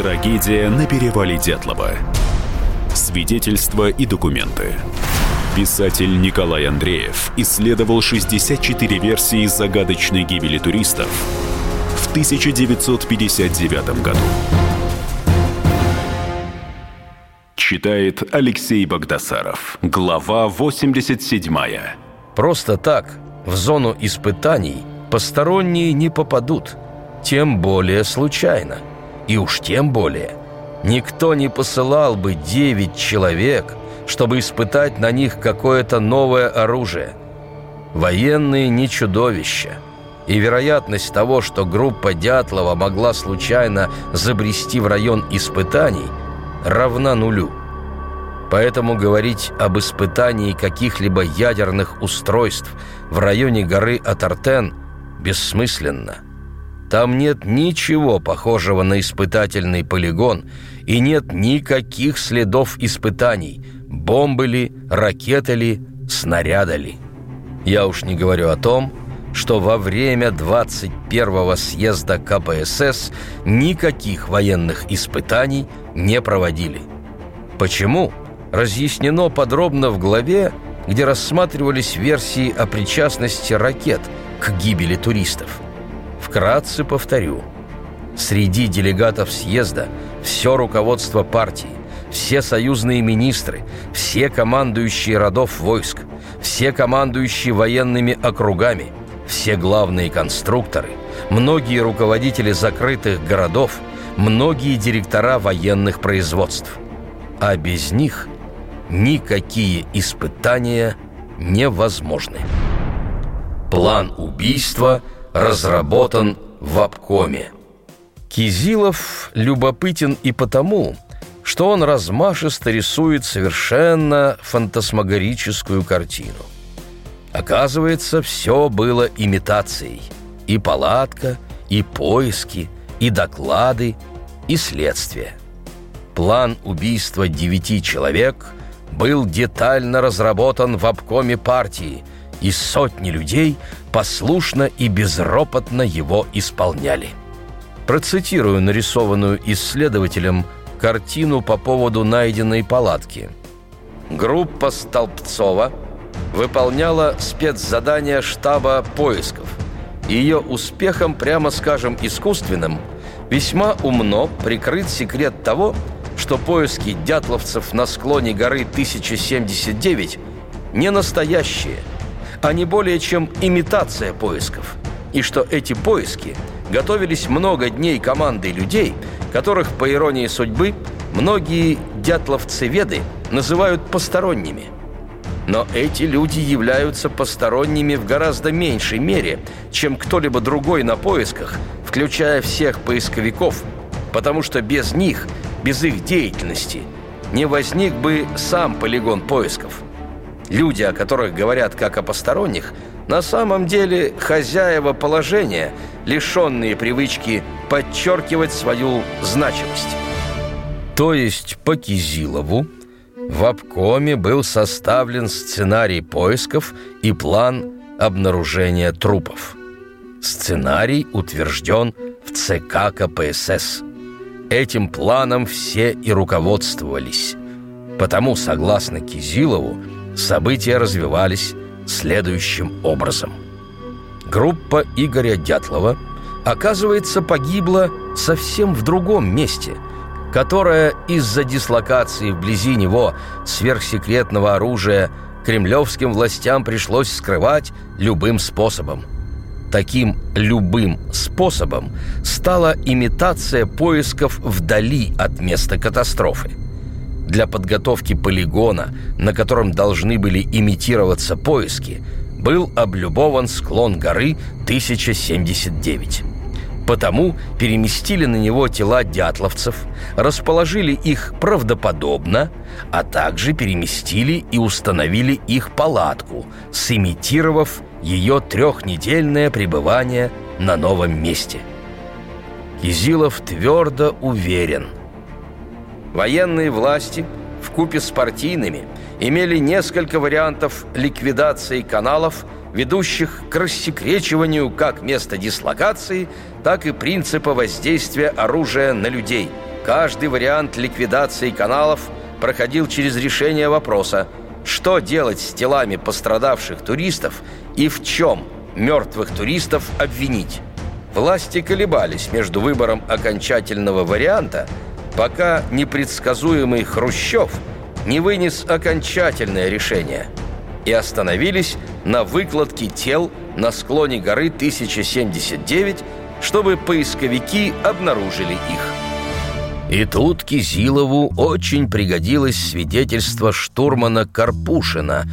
Трагедия на перевале Дятлова. Свидетельства и документы. Писатель Николай Андреев исследовал 64 версии загадочной гибели туристов в 1959 году. Читает Алексей Богдасаров. Глава 87. Просто так в зону испытаний посторонние не попадут, тем более случайно. И уж тем более никто не посылал бы девять человек, чтобы испытать на них какое-то новое оружие. Военные не чудовища. И вероятность того, что группа Дятлова могла случайно забрести в район испытаний, равна нулю. Поэтому говорить об испытании каких-либо ядерных устройств в районе горы Атартен бессмысленно. Там нет ничего похожего на испытательный полигон и нет никаких следов испытаний, бомбы ли, ракеты ли, снаряда ли. Я уж не говорю о том, что во время 21-го съезда КПСС никаких военных испытаний не проводили. Почему? разъяснено подробно в главе, где рассматривались версии о причастности ракет к гибели туристов. Вкратце повторю. Среди делегатов съезда все руководство партии, все союзные министры, все командующие родов войск, все командующие военными округами, все главные конструкторы, многие руководители закрытых городов, многие директора военных производств. А без них – никакие испытания невозможны. План убийства разработан в обкоме. Кизилов любопытен и потому, что он размашисто рисует совершенно фантасмагорическую картину. Оказывается, все было имитацией. И палатка, и поиски, и доклады, и следствие. План убийства девяти человек – был детально разработан в обкоме партии, и сотни людей послушно и безропотно его исполняли. Процитирую нарисованную исследователем картину по поводу найденной палатки. Группа Столбцова выполняла спецзадание штаба поисков. Ее успехом, прямо скажем, искусственным, весьма умно прикрыт секрет того, что поиски дятловцев на склоне горы 1079 не настоящие, а не более чем имитация поисков, и что эти поиски готовились много дней командой людей, которых, по иронии судьбы, многие дятловцеведы называют посторонними. Но эти люди являются посторонними в гораздо меньшей мере, чем кто-либо другой на поисках, включая всех поисковиков, потому что без них – без их деятельности не возник бы сам полигон поисков. Люди, о которых говорят как о посторонних, на самом деле хозяева положения, лишенные привычки подчеркивать свою значимость. То есть по Кизилову в обкоме был составлен сценарий поисков и план обнаружения трупов. Сценарий утвержден в ЦК КПСС. Этим планом все и руководствовались. Потому, согласно Кизилову, события развивались следующим образом. Группа Игоря Дятлова, оказывается, погибла совсем в другом месте, которое из-за дислокации вблизи него сверхсекретного оружия кремлевским властям пришлось скрывать любым способом – Таким любым способом стала имитация поисков вдали от места катастрофы. Для подготовки полигона, на котором должны были имитироваться поиски, был облюбован склон горы 1079. Потому переместили на него тела дятловцев, расположили их правдоподобно, а также переместили и установили их палатку, сымитировав ее трехнедельное пребывание на новом месте. Кизилов твердо уверен. Военные власти в купе с партийными имели несколько вариантов ликвидации каналов, ведущих к рассекречиванию как места дислокации, так и принципа воздействия оружия на людей – Каждый вариант ликвидации каналов проходил через решение вопроса, что делать с телами пострадавших туристов и в чем мертвых туристов обвинить. Власти колебались между выбором окончательного варианта, пока непредсказуемый Хрущев не вынес окончательное решение и остановились на выкладке тел на склоне горы 1079, чтобы поисковики обнаружили их. И тут Кизилову очень пригодилось свидетельство штурмана Карпушина,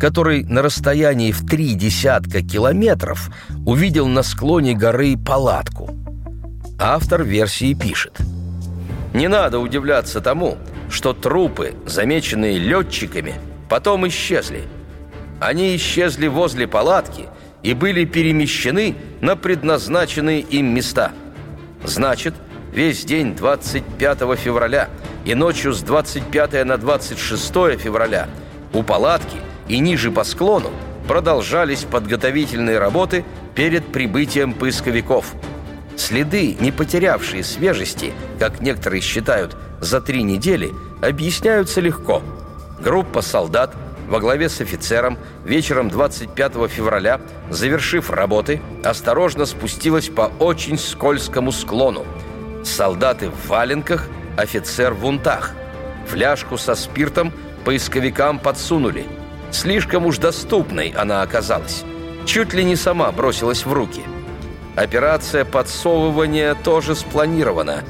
который на расстоянии в три десятка километров увидел на склоне горы палатку. Автор версии пишет. Не надо удивляться тому, что трупы, замеченные летчиками, потом исчезли. Они исчезли возле палатки и были перемещены на предназначенные им места. Значит, весь день 25 февраля и ночью с 25 на 26 февраля у палатки и ниже по склону продолжались подготовительные работы перед прибытием поисковиков. Следы, не потерявшие свежести, как некоторые считают, за три недели, объясняются легко. Группа солдат во главе с офицером вечером 25 февраля, завершив работы, осторожно спустилась по очень скользкому склону – Солдаты в валенках, офицер в унтах. Фляжку со спиртом поисковикам подсунули. Слишком уж доступной она оказалась. Чуть ли не сама бросилась в руки. Операция подсовывания тоже спланирована.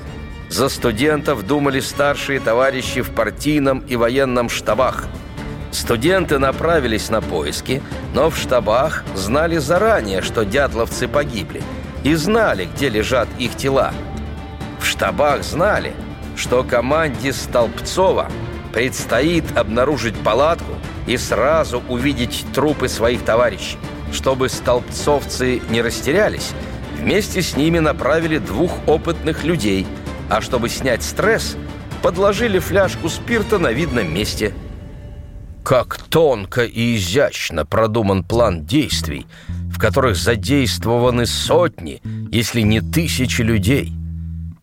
За студентов думали старшие товарищи в партийном и военном штабах. Студенты направились на поиски, но в штабах знали заранее, что дятловцы погибли, и знали, где лежат их тела – в штабах знали, что команде Столбцова предстоит обнаружить палатку и сразу увидеть трупы своих товарищей. Чтобы столбцовцы не растерялись, вместе с ними направили двух опытных людей, а чтобы снять стресс, подложили фляжку спирта на видном месте. Как тонко и изящно продуман план действий, в которых задействованы сотни, если не тысячи людей –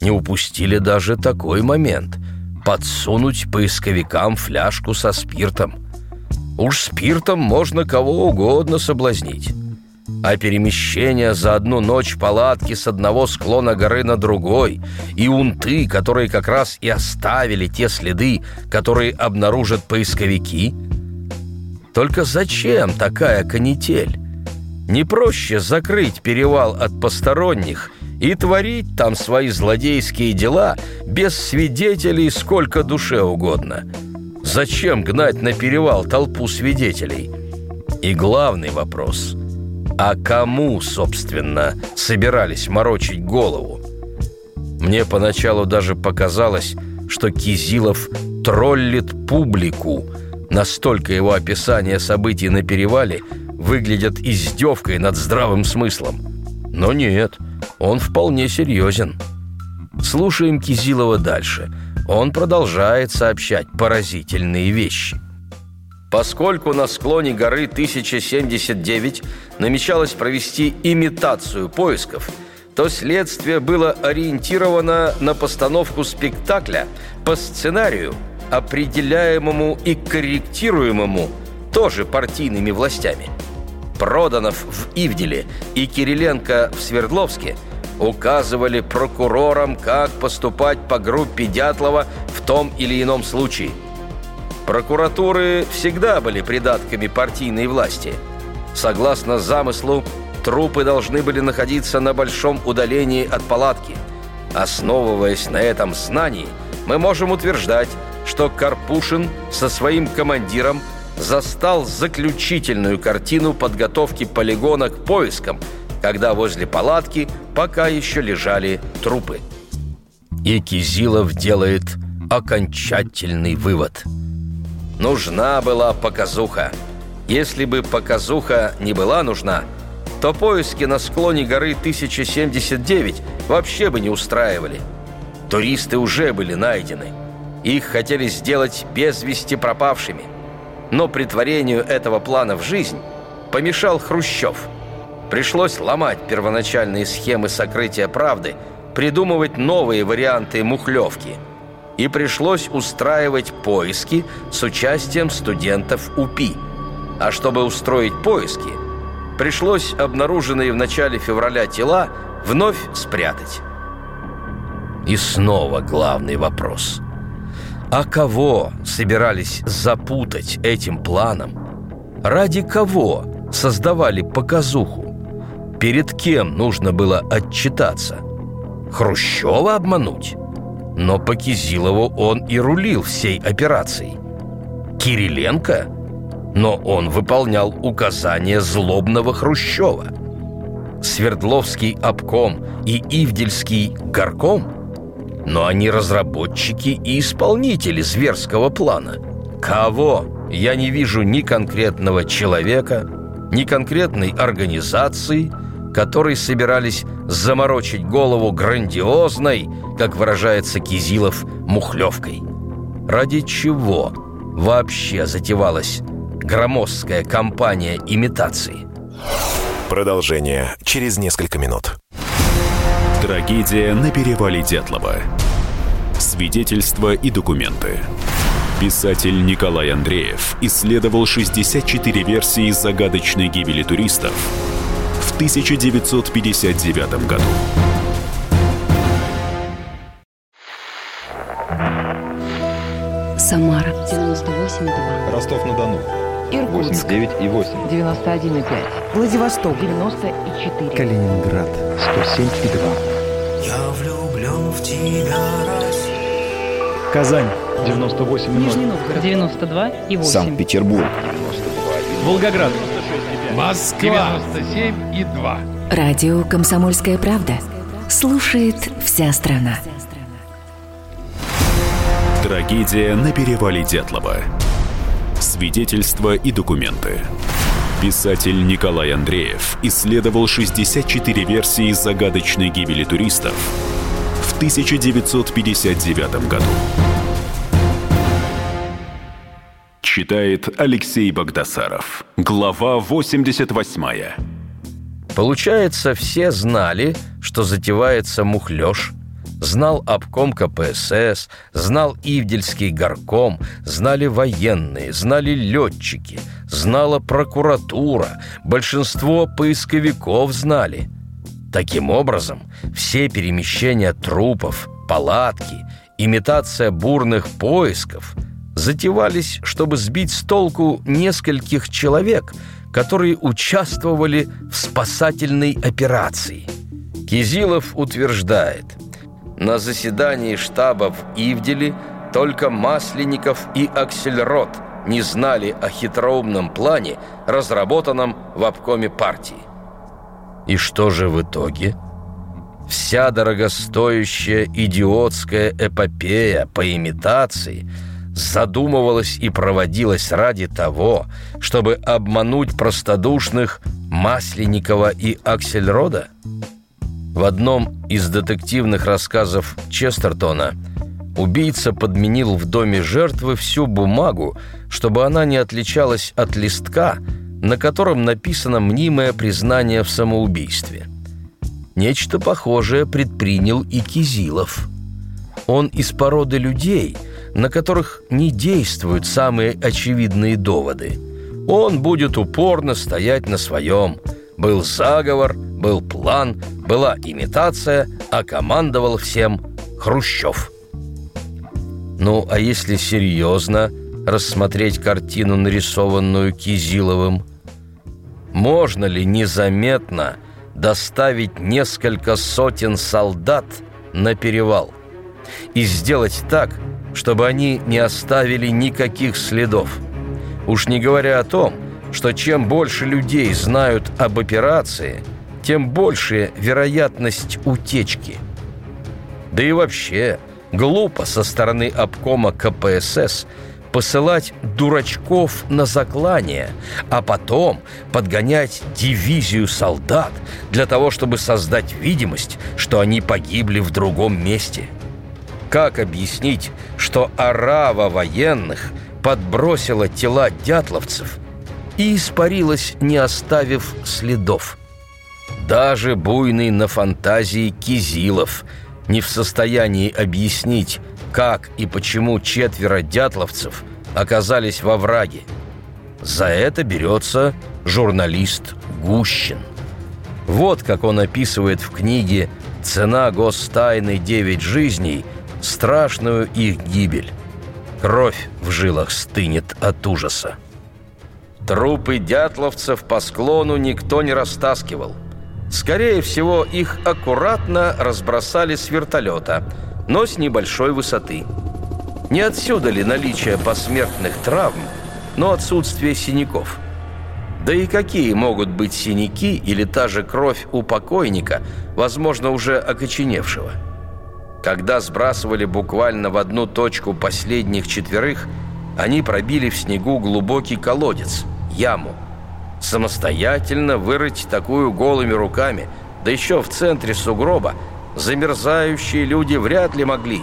не упустили даже такой момент – подсунуть поисковикам фляжку со спиртом. Уж спиртом можно кого угодно соблазнить. А перемещение за одну ночь палатки с одного склона горы на другой и унты, которые как раз и оставили те следы, которые обнаружат поисковики. Только зачем такая канитель? Не проще закрыть перевал от посторонних – и творить там свои злодейские дела без свидетелей сколько душе угодно. Зачем гнать на перевал толпу свидетелей? И главный вопрос – а кому, собственно, собирались морочить голову? Мне поначалу даже показалось, что Кизилов троллит публику. Настолько его описание событий на перевале выглядят издевкой над здравым смыслом. Но нет – он вполне серьезен. Слушаем Кизилова дальше. Он продолжает сообщать поразительные вещи. Поскольку на склоне горы 1079 намечалось провести имитацию поисков, то следствие было ориентировано на постановку спектакля по сценарию, определяемому и корректируемому тоже партийными властями – Проданов в Ивделе и Кириленко в Свердловске указывали прокурорам, как поступать по группе Дятлова в том или ином случае. Прокуратуры всегда были придатками партийной власти. Согласно замыслу, трупы должны были находиться на большом удалении от палатки. Основываясь на этом знании, мы можем утверждать, что Карпушин со своим командиром – застал заключительную картину подготовки полигона к поискам, когда возле палатки пока еще лежали трупы. И Кизилов делает окончательный вывод. Нужна была показуха. Если бы показуха не была нужна, то поиски на склоне горы 1079 вообще бы не устраивали. Туристы уже были найдены. Их хотели сделать без вести пропавшими. Но притворению этого плана в жизнь помешал Хрущев. Пришлось ломать первоначальные схемы сокрытия правды, придумывать новые варианты мухлевки. И пришлось устраивать поиски с участием студентов УПИ. А чтобы устроить поиски, пришлось обнаруженные в начале февраля тела вновь спрятать. И снова главный вопрос. А кого собирались запутать этим планом? Ради кого создавали показуху? Перед кем нужно было отчитаться? Хрущева обмануть? Но по Кизилову он и рулил всей операцией. Кириленко? Но он выполнял указания злобного Хрущева. Свердловский обком и Ивдельский горком? Но они разработчики и исполнители зверского плана. Кого? Я не вижу ни конкретного человека, ни конкретной организации – которые собирались заморочить голову грандиозной, как выражается Кизилов, мухлевкой. Ради чего вообще затевалась громоздкая кампания имитации? Продолжение через несколько минут. Трагедия на перевале Дятлова. Свидетельства и документы. Писатель Николай Андреев исследовал 64 версии загадочной гибели туристов 1959 году. Самара 98,2. Ростов-на-Дону. Иркутск 89,8. 91,5. Владивосток 94. Калининград 107,2. Я влюблен в тебя, Россия. Казань 98,0. Нижний Новгород 92 и 8. Санкт-Петербург. Волгоград. Москва. 97 и 2. Радио «Комсомольская правда». Слушает вся страна. Трагедия на перевале Дятлова. Свидетельства и документы. Писатель Николай Андреев исследовал 64 версии загадочной гибели туристов в 1959 году. Читает Алексей Богдасаров. Глава 88. Получается, все знали, что затевается мухлёж. Знал обком КПСС, знал Ивдельский горком, знали военные, знали летчики, знала прокуратура, большинство поисковиков знали. Таким образом, все перемещения трупов, палатки, имитация бурных поисков – затевались, чтобы сбить с толку нескольких человек, которые участвовали в спасательной операции. Кизилов утверждает, на заседании штаба в Ивделе только Масленников и Аксельрод не знали о хитроумном плане, разработанном в обкоме партии. И что же в итоге? Вся дорогостоящая идиотская эпопея по имитации – задумывалась и проводилась ради того, чтобы обмануть простодушных Масленникова и Аксельрода? В одном из детективных рассказов Честертона убийца подменил в доме жертвы всю бумагу, чтобы она не отличалась от листка, на котором написано мнимое признание в самоубийстве. Нечто похожее предпринял и Кизилов. Он из породы людей – на которых не действуют самые очевидные доводы. Он будет упорно стоять на своем. Был заговор, был план, была имитация, а командовал всем Хрущев. Ну, а если серьезно рассмотреть картину, нарисованную Кизиловым, можно ли незаметно доставить несколько сотен солдат на перевал и сделать так, чтобы они не оставили никаких следов. Уж не говоря о том, что чем больше людей знают об операции, тем больше вероятность утечки. Да и вообще, глупо со стороны обкома КПСС посылать дурачков на заклание, а потом подгонять дивизию солдат для того, чтобы создать видимость, что они погибли в другом месте – как объяснить, что орава военных подбросила тела дятловцев и испарилась, не оставив следов? Даже буйный на фантазии Кизилов не в состоянии объяснить, как и почему четверо дятловцев оказались во враге. За это берется журналист Гущин. Вот как он описывает в книге «Цена гостайны девять жизней» страшную их гибель. Кровь в жилах стынет от ужаса. Трупы дятловцев по склону никто не растаскивал. Скорее всего, их аккуратно разбросали с вертолета, но с небольшой высоты. Не отсюда ли наличие посмертных травм, но отсутствие синяков? Да и какие могут быть синяки или та же кровь у покойника, возможно, уже окоченевшего? Когда сбрасывали буквально в одну точку последних четверых, они пробили в снегу глубокий колодец, яму. Самостоятельно вырыть такую голыми руками, да еще в центре сугроба, замерзающие люди вряд ли могли,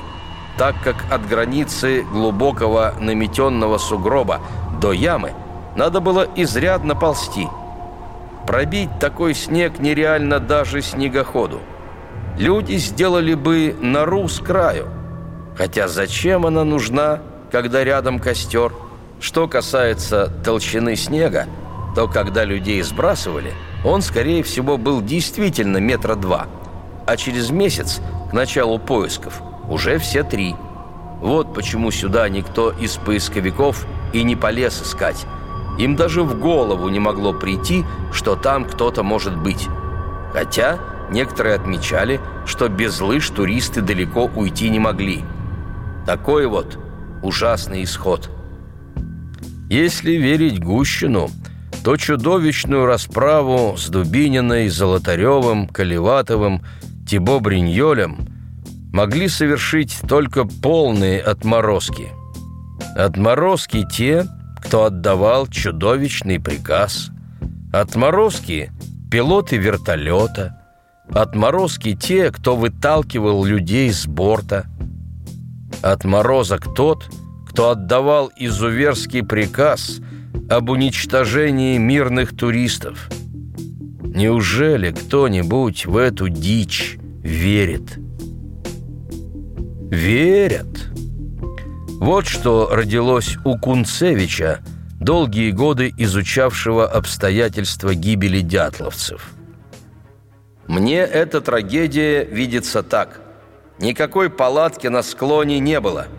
так как от границы глубокого наметенного сугроба до ямы надо было изрядно ползти. Пробить такой снег нереально даже снегоходу. Люди сделали бы нору с краю. Хотя зачем она нужна, когда рядом костер? Что касается толщины снега, то когда людей сбрасывали, он, скорее всего, был действительно метра два. А через месяц, к началу поисков, уже все три. Вот почему сюда никто из поисковиков и не полез искать. Им даже в голову не могло прийти, что там кто-то может быть. Хотя некоторые отмечали, что без лыж туристы далеко уйти не могли. Такой вот ужасный исход – если верить Гущину, то чудовищную расправу с Дубининой, Золотаревым, Колеватовым, Тибо Бриньолем могли совершить только полные отморозки. Отморозки те, кто отдавал чудовищный приказ. Отморозки – пилоты вертолета. Отморозки те, кто выталкивал людей с борта. Отморозок тот – кто отдавал изуверский приказ об уничтожении мирных туристов. Неужели кто-нибудь в эту дичь верит? Верят. Вот что родилось у Кунцевича, долгие годы изучавшего обстоятельства гибели дятловцев. Мне эта трагедия видится так. Никакой палатки на склоне не было –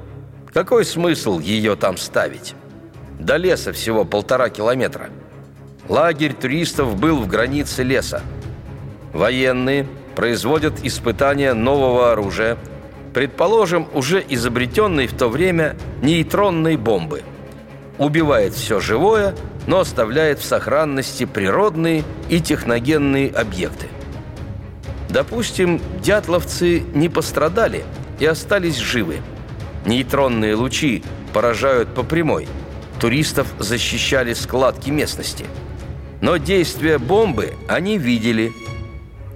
какой смысл ее там ставить? До леса всего полтора километра. Лагерь туристов был в границе леса. Военные производят испытания нового оружия, предположим, уже изобретенной в то время нейтронной бомбы. Убивает все живое, но оставляет в сохранности природные и техногенные объекты. Допустим, дятловцы не пострадали и остались живы – Нейтронные лучи поражают по прямой. Туристов защищали складки местности. Но действия бомбы они видели.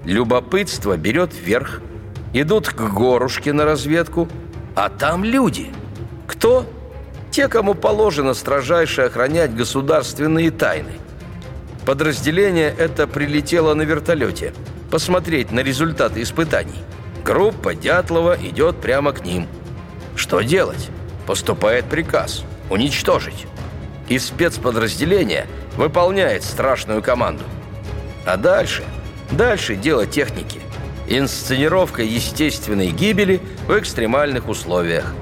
Любопытство берет вверх. Идут к горушке на разведку, а там люди. Кто? Те, кому положено строжайше охранять государственные тайны. Подразделение это прилетело на вертолете посмотреть на результаты испытаний. Группа Дятлова идет прямо к ним – что делать? Поступает приказ – уничтожить. И спецподразделение выполняет страшную команду. А дальше? Дальше дело техники. Инсценировка естественной гибели в экстремальных условиях.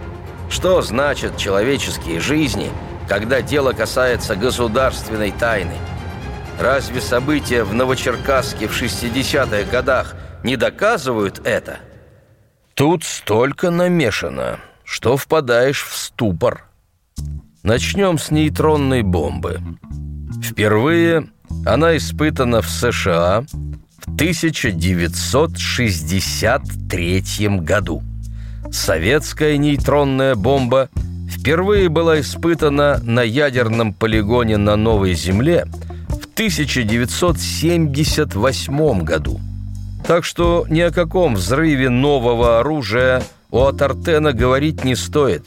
Что значит человеческие жизни, когда дело касается государственной тайны? Разве события в Новочеркасске в 60-х годах не доказывают это? Тут столько намешано – что впадаешь в ступор. Начнем с нейтронной бомбы. Впервые она испытана в США в 1963 году. Советская нейтронная бомба впервые была испытана на ядерном полигоне на Новой Земле 1978 году. Так что ни о каком взрыве нового оружия – у Атартена говорить не стоит.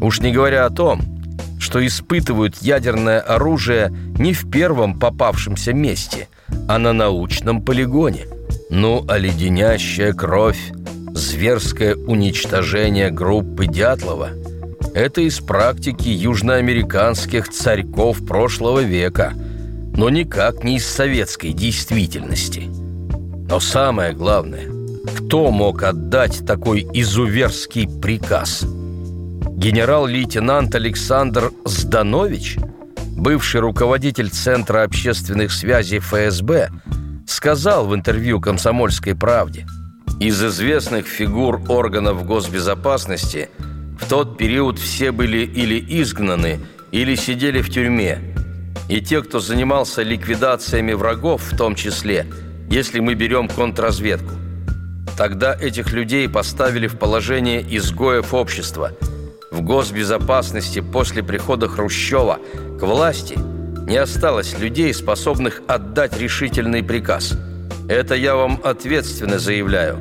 Уж не говоря о том, что испытывают ядерное оружие не в первом попавшемся месте, а на научном полигоне. Ну, а леденящая кровь зверское уничтожение группы Дятлова – это из практики южноамериканских царьков прошлого века, но никак не из советской действительности. Но самое главное, кто мог отдать такой изуверский приказ? Генерал-лейтенант Александр Зданович, бывший руководитель Центра общественных связей ФСБ, сказал в интервью «Комсомольской правде» – из известных фигур органов госбезопасности в тот период все были или изгнаны, или сидели в тюрьме. И те, кто занимался ликвидациями врагов в том числе, если мы берем контрразведку. Тогда этих людей поставили в положение изгоев общества. В госбезопасности после прихода Хрущева к власти не осталось людей, способных отдать решительный приказ – это я вам ответственно заявляю.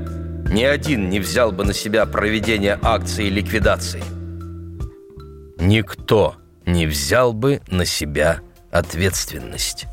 Ни один не взял бы на себя проведение акции ликвидации. Никто не взял бы на себя ответственность.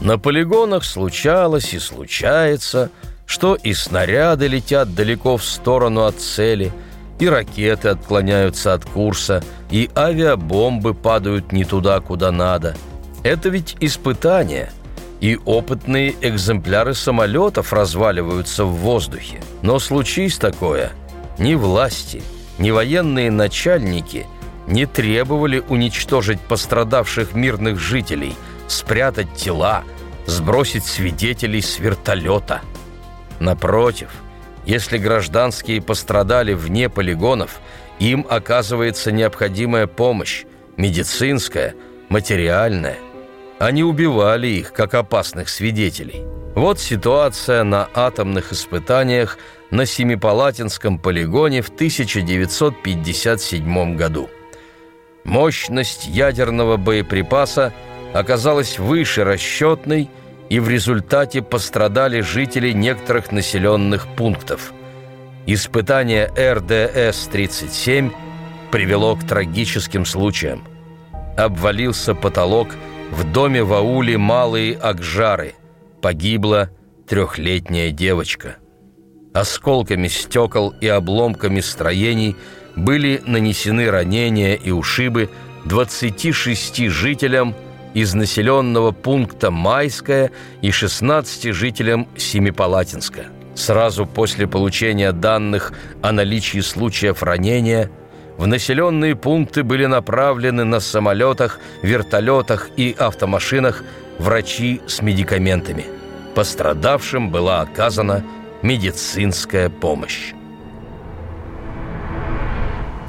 На полигонах случалось и случается, что и снаряды летят далеко в сторону от цели, и ракеты отклоняются от курса, и авиабомбы падают не туда, куда надо. Это ведь испытание – и опытные экземпляры самолетов разваливаются в воздухе. Но случись такое, ни власти, ни военные начальники не требовали уничтожить пострадавших мирных жителей, спрятать тела, сбросить свидетелей с вертолета. Напротив, если гражданские пострадали вне полигонов, им оказывается необходимая помощь, медицинская, материальная – они убивали их, как опасных свидетелей. Вот ситуация на атомных испытаниях на Семипалатинском полигоне в 1957 году. Мощность ядерного боеприпаса оказалась выше расчетной, и в результате пострадали жители некоторых населенных пунктов. Испытание РДС-37 привело к трагическим случаям. Обвалился потолок – в доме в ауле Малые Акжары погибла трехлетняя девочка. Осколками стекол и обломками строений были нанесены ранения и ушибы 26 жителям из населенного пункта Майская и 16 жителям Семипалатинска. Сразу после получения данных о наличии случаев ранения – в населенные пункты были направлены на самолетах, вертолетах и автомашинах врачи с медикаментами. Пострадавшим была оказана медицинская помощь.